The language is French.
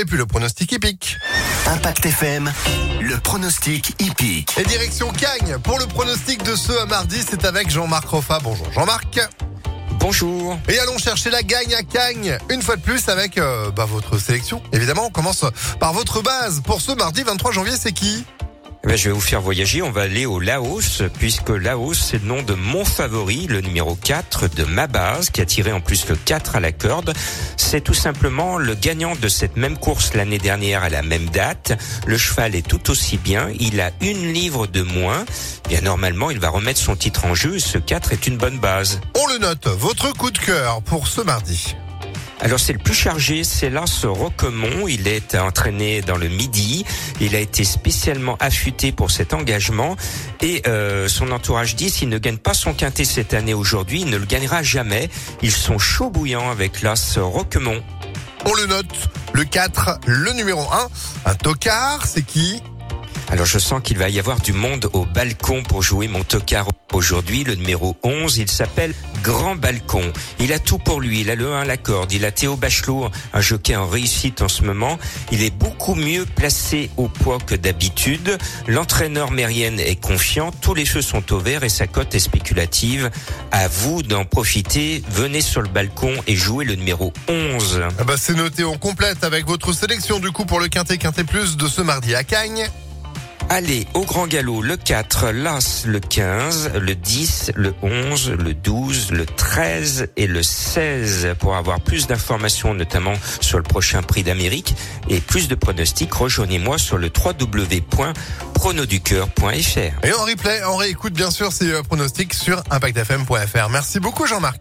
et puis le pronostic hippique. Impact FM, le pronostic hippique. Et direction Cagnes pour le pronostic de ce mardi, c'est avec Jean-Marc Roffa. Bonjour Jean-Marc. Bonjour. Et allons chercher la gagne à Cagnes, une fois de plus avec euh, bah, votre sélection. Évidemment, on commence par votre base. Pour ce mardi 23 janvier, c'est qui? Eh ben, je vais vous faire voyager. On va aller au Laos, puisque Laos, c'est le nom de mon favori, le numéro 4 de ma base, qui a tiré en plus le 4 à la corde. C'est tout simplement le gagnant de cette même course l'année dernière à la même date. Le cheval est tout aussi bien. Il a une livre de moins. Bien normalement, il va remettre son titre en jeu. Ce 4 est une bonne base. On le note. Votre coup de cœur pour ce mardi. Alors c'est le plus chargé, c'est Lars Roquemont. Il est entraîné dans le Midi. Il a été spécialement affûté pour cet engagement. Et euh, son entourage dit s'il ne gagne pas son quintet cette année aujourd'hui, il ne le gagnera jamais. Ils sont chauds bouillants avec Lars Roquemont. On le note. Le 4, le numéro 1. Un tocard, c'est qui? Alors je sens qu'il va y avoir du monde au balcon pour jouer mon tocard aujourd'hui. Le numéro 11, il s'appelle Grand Balcon. Il a tout pour lui. Il a le 1 la corde. Il a Théo Bachelot, un jockey en réussite en ce moment. Il est beaucoup mieux placé au poids que d'habitude. L'entraîneur Mérienne est confiant. Tous les feux sont au vert et sa cote est spéculative. À vous d'en profiter. Venez sur le balcon et jouez le numéro 11. ah bah C'est noté, on complète avec votre sélection du coup pour le quintet quintet plus de ce mardi à Cagnes. Allez, au grand galop, le 4, l'As, le 15, le 10, le 11, le 12, le 13 et le 16. Pour avoir plus d'informations, notamment sur le prochain prix d'Amérique et plus de pronostics, rejoignez-moi sur le www.pronoducœur.fr. Et en replay, on réécoute bien sûr ces euh, pronostics sur impactfm.fr. Merci beaucoup Jean-Marc.